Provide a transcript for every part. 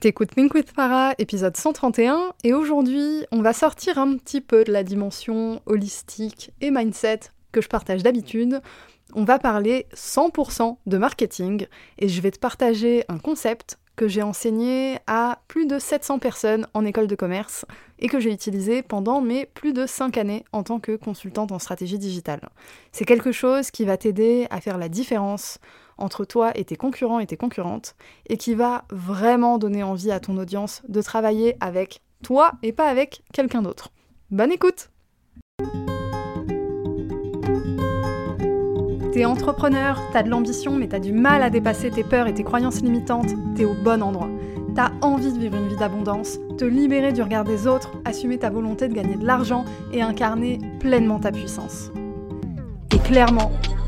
T'écoutes Think with Farah, épisode 131, et aujourd'hui, on va sortir un petit peu de la dimension holistique et mindset que je partage d'habitude. On va parler 100% de marketing, et je vais te partager un concept que j'ai enseigné à plus de 700 personnes en école de commerce et que j'ai utilisé pendant mes plus de 5 années en tant que consultante en stratégie digitale. C'est quelque chose qui va t'aider à faire la différence entre toi et tes concurrents et tes concurrentes, et qui va vraiment donner envie à ton audience de travailler avec toi et pas avec quelqu'un d'autre. Bonne écoute T'es entrepreneur, t'as de l'ambition, mais t'as du mal à dépasser tes peurs et tes croyances limitantes, t'es au bon endroit. T'as envie de vivre une vie d'abondance, te libérer du regard des autres, assumer ta volonté de gagner de l'argent et incarner pleinement ta puissance. Et clairement,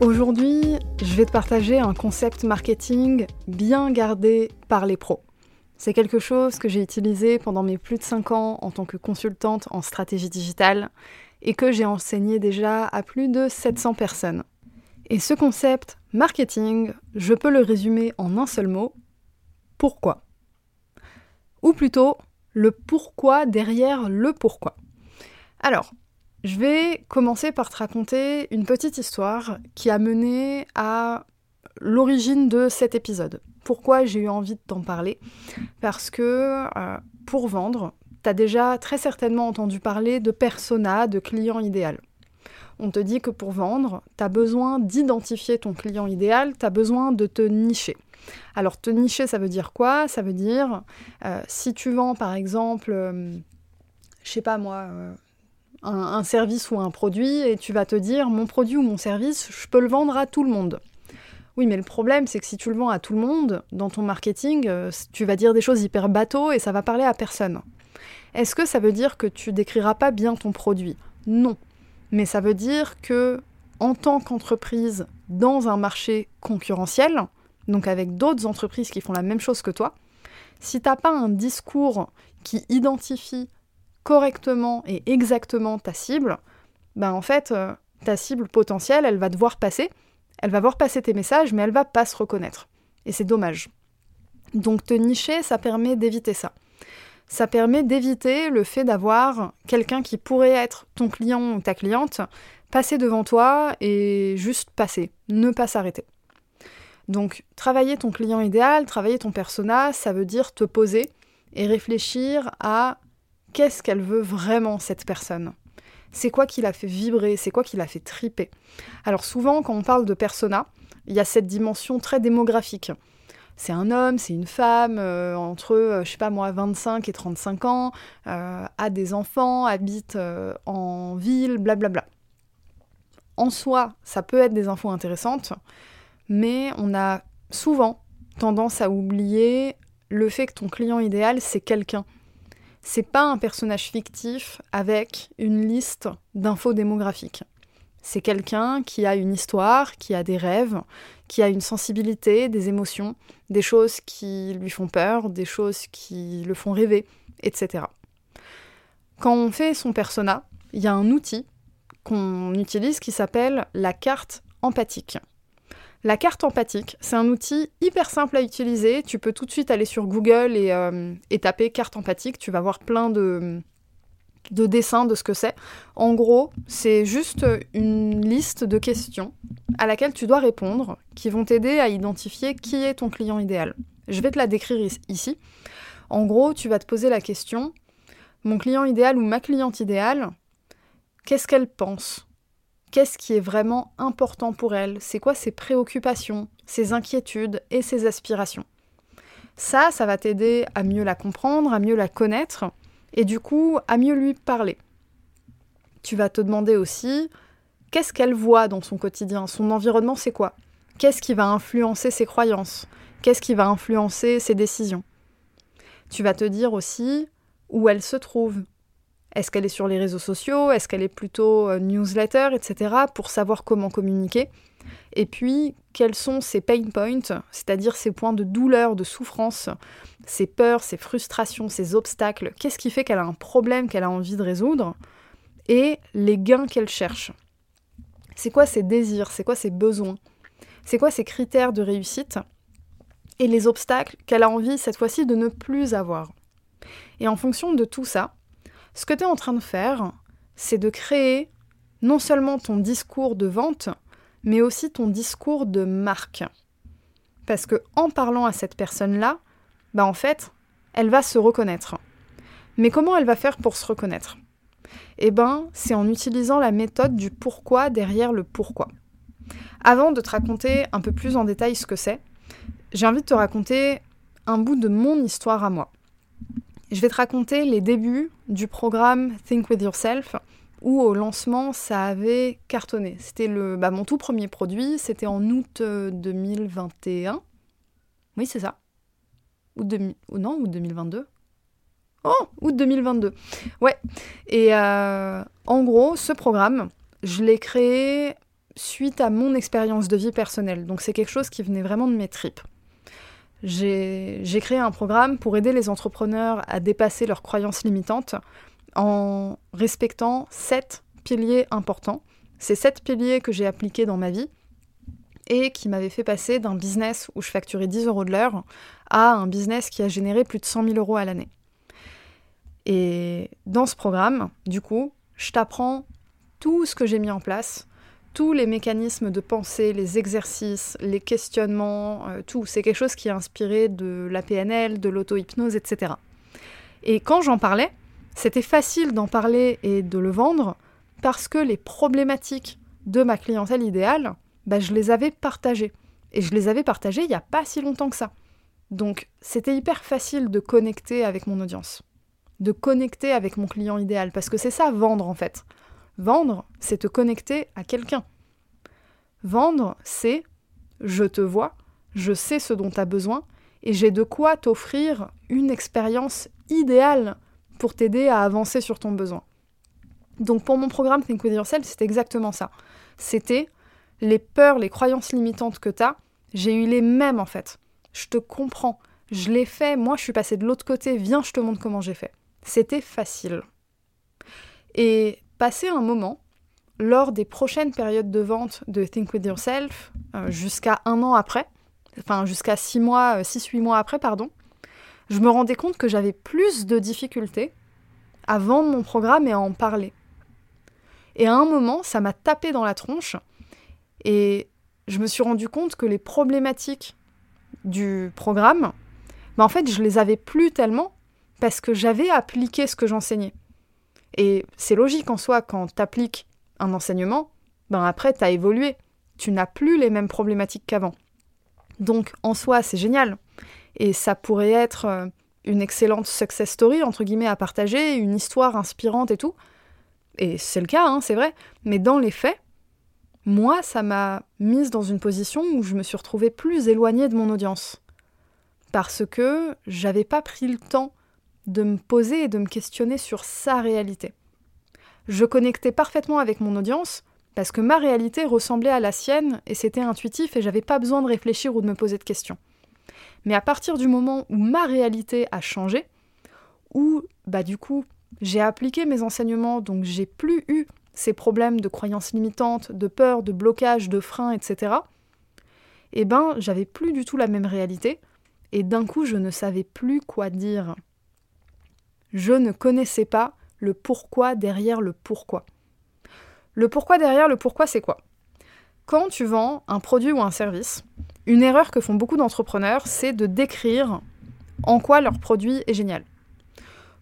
Aujourd'hui, je vais te partager un concept marketing bien gardé par les pros. C'est quelque chose que j'ai utilisé pendant mes plus de 5 ans en tant que consultante en stratégie digitale et que j'ai enseigné déjà à plus de 700 personnes. Et ce concept marketing, je peux le résumer en un seul mot, pourquoi? Ou plutôt, le pourquoi derrière le pourquoi. Alors, je vais commencer par te raconter une petite histoire qui a mené à l'origine de cet épisode. Pourquoi j'ai eu envie de t'en parler? Parce que euh, pour vendre, tu as déjà très certainement entendu parler de persona, de client idéal. On te dit que pour vendre, tu as besoin d'identifier ton client idéal, tu as besoin de te nicher. Alors te nicher, ça veut dire quoi? Ça veut dire, euh, si tu vends par exemple, euh, je sais pas moi, un, service ou un produit et tu vas te dire mon produit ou mon service, je peux le vendre à tout le monde. Oui, mais le problème, c'est que si tu le vends à tout le monde, dans ton marketing, euh, tu vas dire des choses hyper bateau et ça va parler à personne. Est-ce que ça veut dire que tu décriras pas bien ton produit? Non. Mais ça veut dire que, en tant qu'entreprise dans un marché concurrentiel, donc avec d'autres entreprises qui font la même chose que toi, si tu n'as pas un discours qui identifie correctement et exactement ta cible, ben en fait, euh, ta cible potentielle, elle va devoir passer, elle va voir passer tes messages, mais elle va pas se reconnaître. Et c'est dommage. Donc te nicher, ça permet d'éviter ça. Ça permet d'éviter le fait d'avoir quelqu'un qui pourrait être ton client ou ta cliente passer devant toi et juste passer, ne pas s'arrêter. Donc travailler ton client idéal, travailler ton persona, ça veut dire te poser et réfléchir à qu'est-ce qu'elle veut vraiment cette personne? C'est quoi qui l'a fait vibrer? C'est quoi qui l'a fait triper? Alors souvent quand on parle de persona, il y a cette dimension très démographique. C'est un homme, c'est une femme, euh, entre, euh, je sais pas moi, 25 et 35 ans, euh, a des enfants, habite en ville, blablabla. En soi, ça peut être des infos intéressantes, mais on a souvent tendance à oublier le fait que ton client idéal, c'est quelqu'un c'est pas un personnage fictif avec une liste d'infos démographiques. C'est quelqu'un qui a une histoire, qui a des rêves, qui a une sensibilité, des émotions, des choses qui lui font peur, des choses qui le font rêver, etc. Quand on fait son persona, il y a un outil qu'on utilise qui s'appelle la carte empathique. La carte empathique, c'est un outil hyper simple à utiliser. Tu peux tout de suite aller sur Google et, euh, taper carte empathique. Tu vas voir plein de, de dessin de ce que c'est. En gros, c'est juste une liste de questions à laquelle tu dois répondre qui vont t'aider à identifier qui est ton client idéal. Je vais te la décrire ici. En gros, tu vas te poser la question mon client idéal ou ma cliente idéale, qu'est-ce qu'elle pense? Qu'est-ce qui est vraiment important pour elle? C'est quoi ses préoccupations, ses inquiétudes et ses aspirations? Ça, ça va t'aider à mieux la comprendre, à mieux la connaître et du coup à mieux lui parler. Tu vas te demander aussi qu'est-ce qu'elle voit dans son quotidien, son environnement c'est quoi? Qu'est-ce qui va influencer ses croyances? Qu'est-ce qui va influencer ses décisions? Tu vas te dire aussi où elle se trouve. Est-ce qu'elle est sur les réseaux sociaux? Est-ce qu'elle est plutôt euh, newsletter, etc. pour savoir comment communiquer? Et puis, quels sont ses pain points, c'est-à-dire ses points de douleur, de souffrance, ses peurs, ses frustrations, ses obstacles? Qu'est-ce qui fait qu'elle a un problème qu'elle a envie de résoudre? Et les gains qu'elle cherche. C'est quoi ses désirs? C'est quoi ses besoins? C'est quoi ses critères de réussite? Et les obstacles qu'elle a envie cette fois-ci de ne plus avoir? Et en fonction de tout ça, ce que tu es en train de faire, c'est de créer non seulement ton discours de vente, mais aussi ton discours de marque. Parce que en parlant à cette personne-là, bah en fait, elle va se reconnaître. Mais comment elle va faire pour se reconnaître? Eh ben, c'est en utilisant la méthode du pourquoi derrière le pourquoi. Avant de te raconter un peu plus en détail ce que c'est, j'ai envie de te raconter un bout de mon histoire à moi. Je vais te raconter les débuts du programme Think With Yourself, où au lancement, ça avait cartonné. C'était le, bah, mon tout premier produit, c'était en août 2021. Euh, oui, c'est ça. Ou, ou non, août 2022. Oh, août 2022. Ouais. Et euh, en gros, ce programme, je l'ai créé suite à mon expérience de vie personnelle. Donc c'est quelque chose qui venait vraiment de mes tripes j'ai créé un programme pour aider les entrepreneurs à dépasser leurs croyances limitantes en respectant sept piliers importants. C'est sept piliers que j'ai appliqués dans ma vie et qui m'avaient fait passer d'un business où je facturais 10 euros de l'heure à un business qui a généré plus de 100 000 euros à l'année. Et dans ce programme, du coup, je t'apprends tout ce que j'ai mis en place tous les mécanismes de pensée, les exercices, les questionnements, euh, tout. C'est quelque chose qui est inspiré de la PNL, de l'auto-hypnose, etc. Et quand j'en parlais, c'était facile d'en parler et de le vendre parce que les problématiques de ma clientèle idéale, bah, je les avais partagées. Et je les avais partagées il n'y a pas si longtemps que ça. Donc c'était hyper facile de connecter avec mon audience, de connecter avec mon client idéal, parce que c'est ça vendre en fait. Vendre, c'est te connecter à quelqu'un. Vendre, c'est je te vois, je sais ce dont tu as besoin et j'ai de quoi t'offrir une expérience idéale pour t'aider à avancer sur ton besoin. Donc pour mon programme Think With Yourself, c'est exactement ça. C'était les peurs, les croyances limitantes que tu as, j'ai eu les mêmes en fait. Je te comprends, je l'ai fait, moi je suis passée de l'autre côté, viens je te montre comment j'ai fait. C'était facile. Et passer un moment lors des prochaines périodes de vente de Think With Yourself, euh, jusqu'à un an après, enfin jusqu'à six mois, euh, six, huit mois après, pardon, je me rendais compte que j'avais plus de difficultés à vendre mon programme et à en parler. Et à un moment, ça m'a tapé dans la tronche et je me suis rendu compte que les problématiques du programme, bah en fait, je les avais plus tellement parce que j'avais appliqué ce que j'enseignais. Et c'est logique en soi, quand tu appliques un enseignement, ben après, tu as évolué. Tu n'as plus les mêmes problématiques qu'avant. Donc, en soi, c'est génial. Et ça pourrait être euh, une excellente success story, entre guillemets, à partager, une histoire inspirante et tout. Et c'est le cas, hein, c'est vrai. Mais dans les faits, moi, ça m'a mise dans une position où je me suis retrouvée plus éloignée de mon audience. Parce que j'avais pas pris le temps de me poser et de me questionner sur sa réalité. Je connectais parfaitement avec mon audience parce que ma réalité ressemblait à la sienne et c'était intuitif et j'avais pas besoin de réfléchir ou de me poser de questions. Mais à partir du moment où ma réalité a changé, où bah du coup j'ai appliqué mes enseignements, donc j'ai plus eu ces problèmes de croyances limitantes, de peur, de blocage, de frein, etc. Eh ben j'avais plus du tout la même réalité et d'un coup je ne savais plus quoi dire je ne connaissais pas le pourquoi derrière le pourquoi. Le pourquoi derrière le pourquoi, c'est quoi? Quand tu vends un produit ou un service, une erreur que font beaucoup d'entrepreneurs, c'est de décrire en quoi leur produit est génial.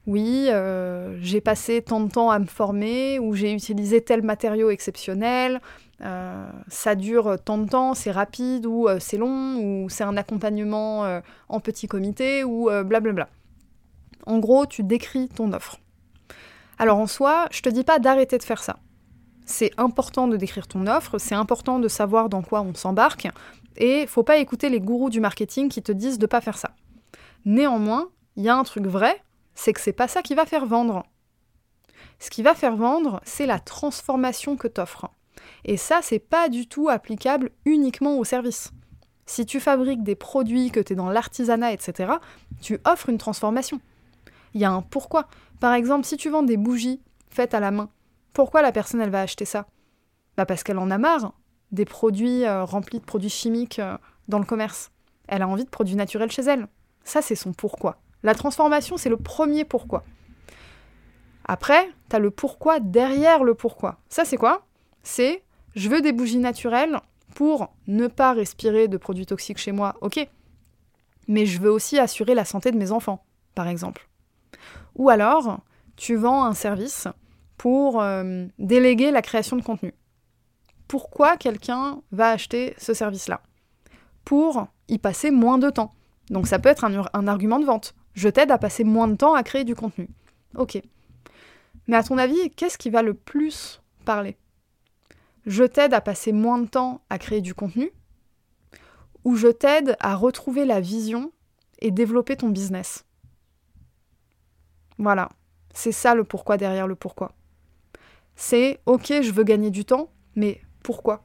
Oui, euh, j'ai passé tant de temps à me former, ou j'ai utilisé tel matériau exceptionnel, euh, ça dure tant de temps, c'est rapide, ou euh, c'est long, ou c'est un accompagnement en petit comité, ou blablabla. En gros, tu décris ton offre. Alors en soi, je te dis pas d'arrêter de faire ça. C'est important de décrire ton offre, c'est important de savoir dans quoi on s'embarque, et faut pas écouter les gourous du marketing qui te disent de pas faire ça. Néanmoins, il y a un truc vrai, c'est que c'est pas ça qui va faire vendre. Ce qui va faire vendre, c'est la transformation que t'offres. Et ça, c'est pas du tout applicable uniquement au service. Si tu fabriques des produits, que tu es dans l'artisanat, etc., tu offres une transformation. Il y a un pourquoi. Par exemple, si tu vends des bougies faites à la main, pourquoi la personne elle va acheter ça? Bah parce qu'elle en a marre des produits euh, remplis de produits chimiques euh, dans le commerce. Elle a envie de produits naturels chez elle. Ça, c'est son pourquoi. La transformation, c'est le premier pourquoi. Après, tu as le pourquoi derrière le pourquoi. Ça, c'est quoi? C'est je veux des bougies naturelles pour ne pas respirer de produits toxiques chez moi, ok. Mais je veux aussi assurer la santé de mes enfants, par exemple. Ou alors, tu vends un service pour euh, déléguer la création de contenu. Pourquoi quelqu'un va acheter ce service-là? Pour y passer moins de temps. Donc ça peut être un argument de vente. Je t'aide à passer moins de temps à créer du contenu. Ok. Mais à ton avis, qu'est-ce qui va le plus parler? Je t'aide à passer moins de temps à créer du contenu? Ou je t'aide à retrouver la vision et développer ton business? Voilà, c'est ça le pourquoi derrière le pourquoi. C'est ok, je veux gagner du temps, mais pourquoi?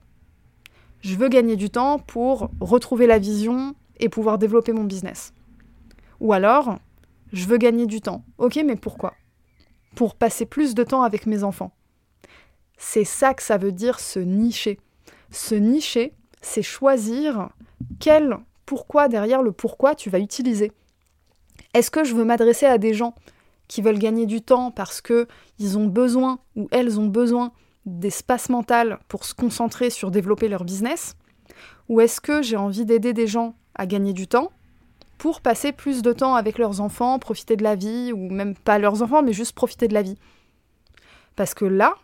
Je veux gagner du temps pour retrouver la vision et pouvoir développer mon business. Ou alors, je veux gagner du temps. Ok, mais pourquoi? Pour passer plus de temps avec mes enfants. C'est ça que ça veut dire se nicher. Se nicher, c'est choisir quel pourquoi derrière le pourquoi tu vas utiliser. Est-ce que je veux m'adresser à des gens? Qui veulent gagner du temps parce que ils ont besoin ou elles ont besoin d'espace mental pour se concentrer sur développer leur business Ou est-ce que j'ai envie d'aider des gens à gagner du temps pour passer plus de temps avec leurs enfants, profiter de la vie, ou même pas leurs enfants, mais juste profiter de la vie? Parce que là,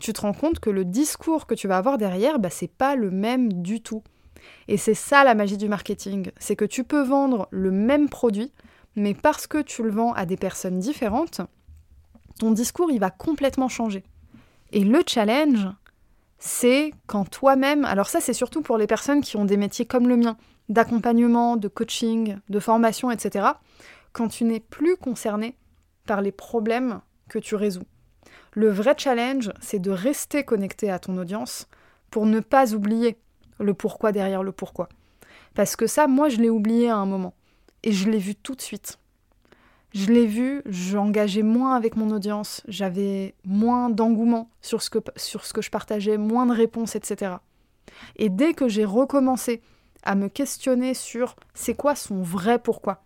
tu te rends compte que le discours que tu vas avoir derrière, bah, c'est pas le même du tout. Et c'est ça la magie du marketing, c'est que tu peux vendre le même produit, mais parce que tu le vends à des personnes différentes, ton discours il va complètement changer. Et le challenge, c'est quand toi-même, alors ça c'est surtout pour les personnes qui ont des métiers comme le mien, d'accompagnement, de coaching, de formation, etc., quand tu n'es plus concerné par les problèmes que tu résous. Le vrai challenge, c'est de rester connecté à ton audience pour ne pas oublier le pourquoi derrière le pourquoi. Parce que ça, moi, je l'ai oublié à un moment. Et je l'ai vu tout de suite. Je l'ai vu, j'engageais moins avec mon audience, j'avais moins d'engouement sur, ce que, sur ce que je partageais, moins de réponses, etc. Et dès que j'ai recommencé à me questionner sur c'est quoi son vrai pourquoi.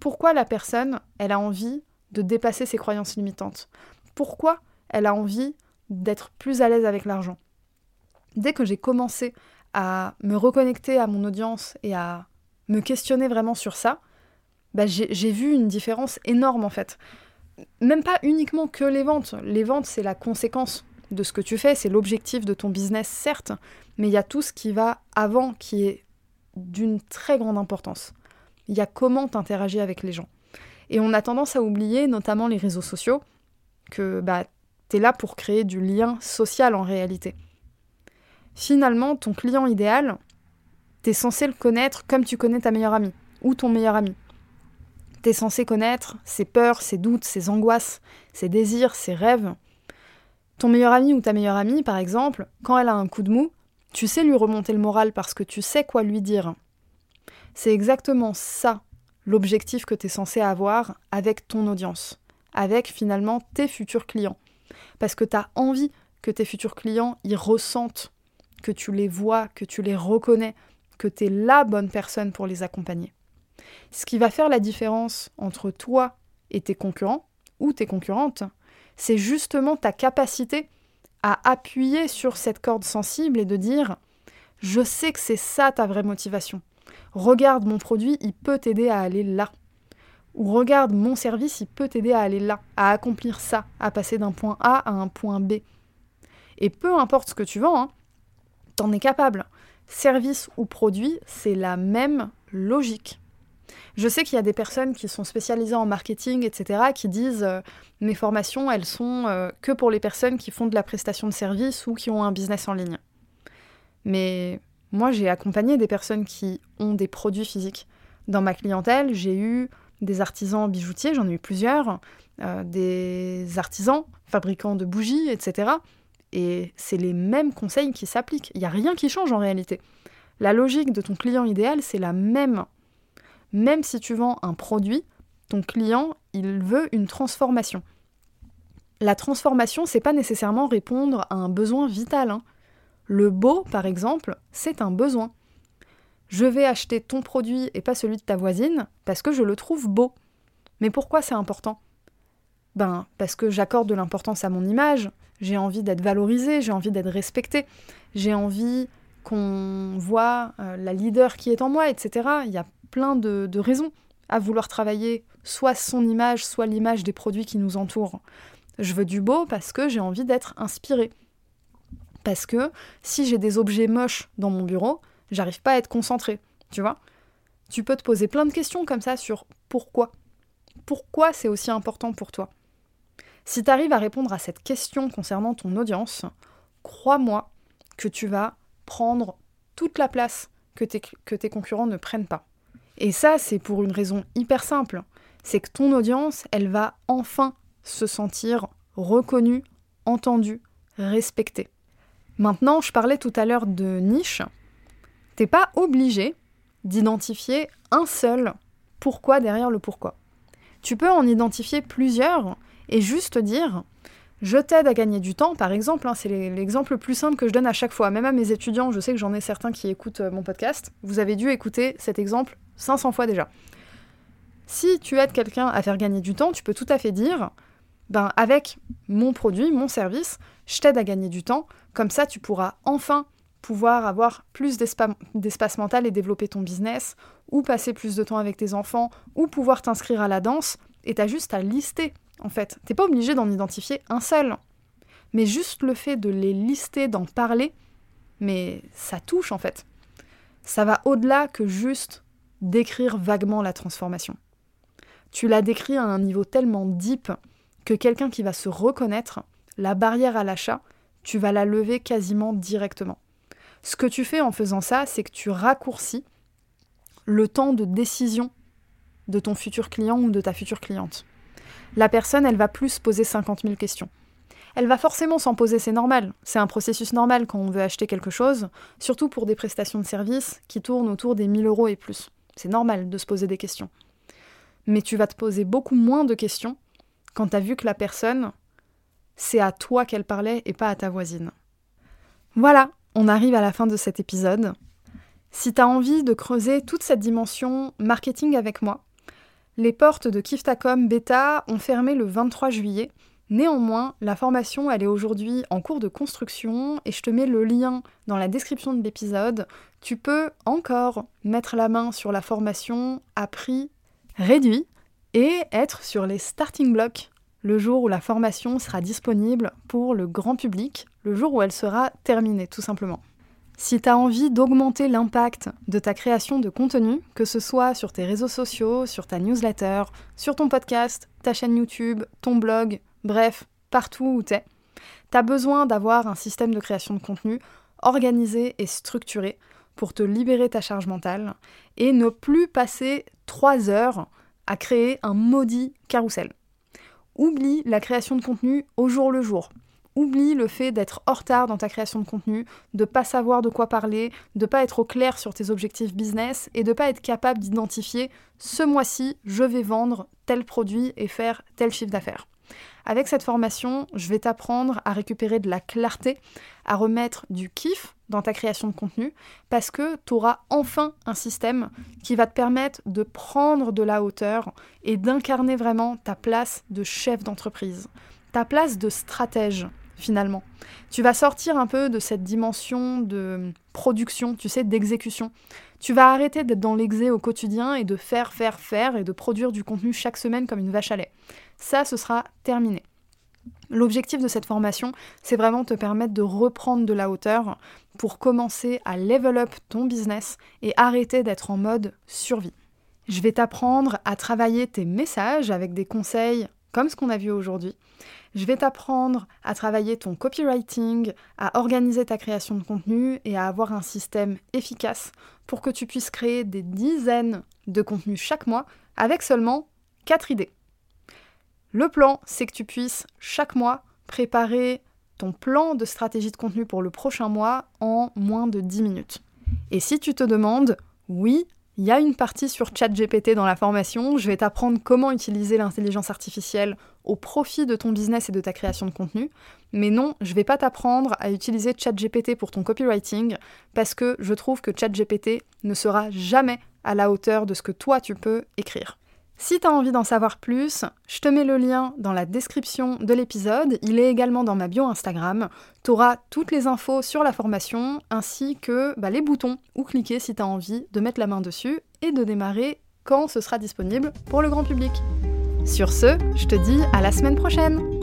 Pourquoi la personne, elle a envie de dépasser ses croyances limitantes? Pourquoi elle a envie d'être plus à l'aise avec l'argent? Dès que j'ai commencé à me reconnecter à mon audience et à me questionner vraiment sur ça, bah j'ai vu une différence énorme en fait. Même pas uniquement que les ventes. Les ventes, c'est la conséquence de ce que tu fais, c'est l'objectif de ton business, certes, mais il y a tout ce qui va avant qui est d'une très grande importance. Il y a comment tu interagis avec les gens. Et on a tendance à oublier, notamment les réseaux sociaux, que bah, tu es là pour créer du lien social en réalité. Finalement, ton client idéal, tu es censé le connaître comme tu connais ta meilleure amie ou ton meilleur ami. Tu es censé connaître ses peurs, ses doutes, ses angoisses, ses désirs, ses rêves. Ton meilleur ami ou ta meilleure amie, par exemple, quand elle a un coup de mou, tu sais lui remonter le moral parce que tu sais quoi lui dire. C'est exactement ça l'objectif que tu es censé avoir avec ton audience, avec finalement tes futurs clients. Parce que tu as envie que tes futurs clients y ressentent, que tu les vois, que tu les reconnais, que tu es la bonne personne pour les accompagner. Ce qui va faire la différence entre toi et tes concurrents, ou tes concurrentes, c'est justement ta capacité à appuyer sur cette corde sensible et de dire je sais que c'est ça ta vraie motivation. Regarde mon produit, il peut t'aider à aller là. Ou regarde mon service, il peut t'aider à aller là, à accomplir ça, à passer d'un point A à un point B. Et peu importe ce que tu vends, hein, t'en es capable. Service ou produit, c'est la même logique. Je sais qu'il y a des personnes qui sont spécialisées en marketing, etc., qui disent euh, mes formations, elles sont euh, que pour les personnes qui font de la prestation de service ou qui ont un business en ligne. Mais moi, j'ai accompagné des personnes qui ont des produits physiques. Dans ma clientèle, j'ai eu des artisans bijoutiers, j'en ai eu plusieurs, euh, des artisans fabricants de bougies, etc. Et c'est les mêmes conseils qui s'appliquent. Il n'y a rien qui change en réalité. La logique de ton client idéal, c'est la même. Même si tu vends un produit, ton client, il veut une transformation. La transformation, c'est pas nécessairement répondre à un besoin vital. Hein. Le beau, par exemple, c'est un besoin. Je vais acheter ton produit et pas celui de ta voisine parce que je le trouve beau. Mais pourquoi c'est important? Ben, parce que j'accorde de l'importance à mon image, j'ai envie d'être valorisée, j'ai envie d'être respectée, j'ai envie qu'on voit euh, la leader qui est en moi, etc. Il y a plein de, de raisons à vouloir travailler soit son image, soit l'image des produits qui nous entourent. Je veux du beau parce que j'ai envie d'être inspirée. Parce que si j'ai des objets moches dans mon bureau, j'arrive pas à être concentrée, tu vois. Tu peux te poser plein de questions comme ça sur pourquoi. Pourquoi c'est aussi important pour toi? Si tu arrives à répondre à cette question concernant ton audience, crois-moi que tu vas prendre toute la place que tes, que tes concurrents ne prennent pas. Et ça, c'est pour une raison hyper simple. C'est que ton audience, elle va enfin se sentir reconnue, entendue, respectée. Maintenant, je parlais tout à l'heure de niche. T'es pas obligé d'identifier un seul pourquoi derrière le pourquoi. Tu peux en identifier plusieurs et juste dire je t'aide à gagner du temps, par exemple, hein, c'est l'exemple le plus simple que je donne à chaque fois, même à mes étudiants, je sais que j'en ai certains qui écoutent euh, mon podcast, vous avez dû écouter cet exemple 500 fois déjà. Si tu aides quelqu'un à faire gagner du temps, tu peux tout à fait dire, ben avec mon produit, mon service, je t'aide à gagner du temps, comme ça tu pourras enfin pouvoir avoir plus d'espace mental et développer ton business, ou passer plus de temps avec tes enfants, ou pouvoir t'inscrire à la danse, et t'as juste à lister, en fait. T'es pas obligé d'en identifier un seul. Mais juste le fait de les lister, d'en parler, mais ça touche en fait. Ça va au-delà que juste décrire vaguement la transformation. Tu l'as décrit à un niveau tellement deep que quelqu'un qui va se reconnaître, la barrière à l'achat, tu vas la lever quasiment directement. Ce que tu fais en faisant ça, c'est que tu raccourcis le temps de décision de ton futur client ou de ta future cliente. La personne, elle va plus poser 50 000 questions. Elle va forcément s'en poser, c'est normal. C'est un processus normal quand on veut acheter quelque chose, surtout pour des prestations de services qui tournent autour des 1000 euros et plus. C'est normal de se poser des questions. Mais tu vas te poser beaucoup moins de questions quand tu as vu que la personne, c'est à toi qu'elle parlait et pas à ta voisine. Voilà, on arrive à la fin de cet épisode. Si tu as envie de creuser toute cette dimension marketing avec moi, les portes de Kiftacom Beta ont fermé le 23 juillet. Néanmoins, la formation, elle est aujourd'hui en cours de construction et je te mets le lien dans la description de l'épisode. Tu peux encore mettre la main sur la formation à prix réduit et être sur les starting blocks le jour où la formation sera disponible pour le grand public, le jour où elle sera terminée tout simplement. Si tu as envie d'augmenter l'impact de ta création de contenu, que ce soit sur tes réseaux sociaux, sur ta newsletter, sur ton podcast, ta chaîne YouTube, ton blog, bref, partout où tu es, tu as besoin d'avoir un système de création de contenu organisé et structuré pour te libérer ta charge mentale et ne plus passer 3 heures à créer un maudit carrousel. Oublie la création de contenu au jour le jour. Oublie le fait d'être en retard dans ta création de contenu, de pas savoir de quoi parler, de pas être au clair sur tes objectifs business et de pas être capable d'identifier ce mois-ci, je vais vendre tel produit et faire tel chiffre d'affaires. Avec cette formation, je vais t'apprendre à récupérer de la clarté, à remettre du kiff dans ta création de contenu, parce que tu auras enfin un système qui va te permettre de prendre de la hauteur et d'incarner vraiment ta place de chef d'entreprise ta place de stratège finalement. Tu vas sortir un peu de cette dimension de production, tu sais, d'exécution. Tu vas arrêter d'être dans l'exé au quotidien et de faire, faire, faire et de produire du contenu chaque semaine comme une vache à lait. Ça, ce sera terminé. L'objectif de cette formation, c'est vraiment te permettre de reprendre de la hauteur pour commencer à level up ton business et arrêter d'être en mode survie. Je vais t'apprendre à travailler tes messages avec des conseils comme ce qu'on a vu aujourd'hui. Je vais t'apprendre à travailler ton copywriting, à organiser ta création de contenu et à avoir un système efficace pour que tu puisses créer des dizaines de contenus chaque mois avec seulement 4 idées. Le plan, c'est que tu puisses chaque mois préparer ton plan de stratégie de contenu pour le prochain mois en moins de 10 minutes. Et si tu te demandes, oui, il y a une partie sur ChatGPT dans la formation, je vais t'apprendre comment utiliser l'intelligence artificielle au profit de ton business et de ta création de contenu. Mais non, je vais pas t'apprendre à utiliser ChatGPT pour ton copywriting parce que je trouve que ChatGPT ne sera jamais à la hauteur de ce que toi tu peux écrire. Si tu as envie d'en savoir plus, je te mets le lien dans la description de l'épisode. Il est également dans ma bio Instagram. Tu auras toutes les infos sur la formation ainsi que bah, les boutons où cliquer si tu as envie de mettre la main dessus et de démarrer quand ce sera disponible pour le grand public. Sur ce, je te dis à la semaine prochaine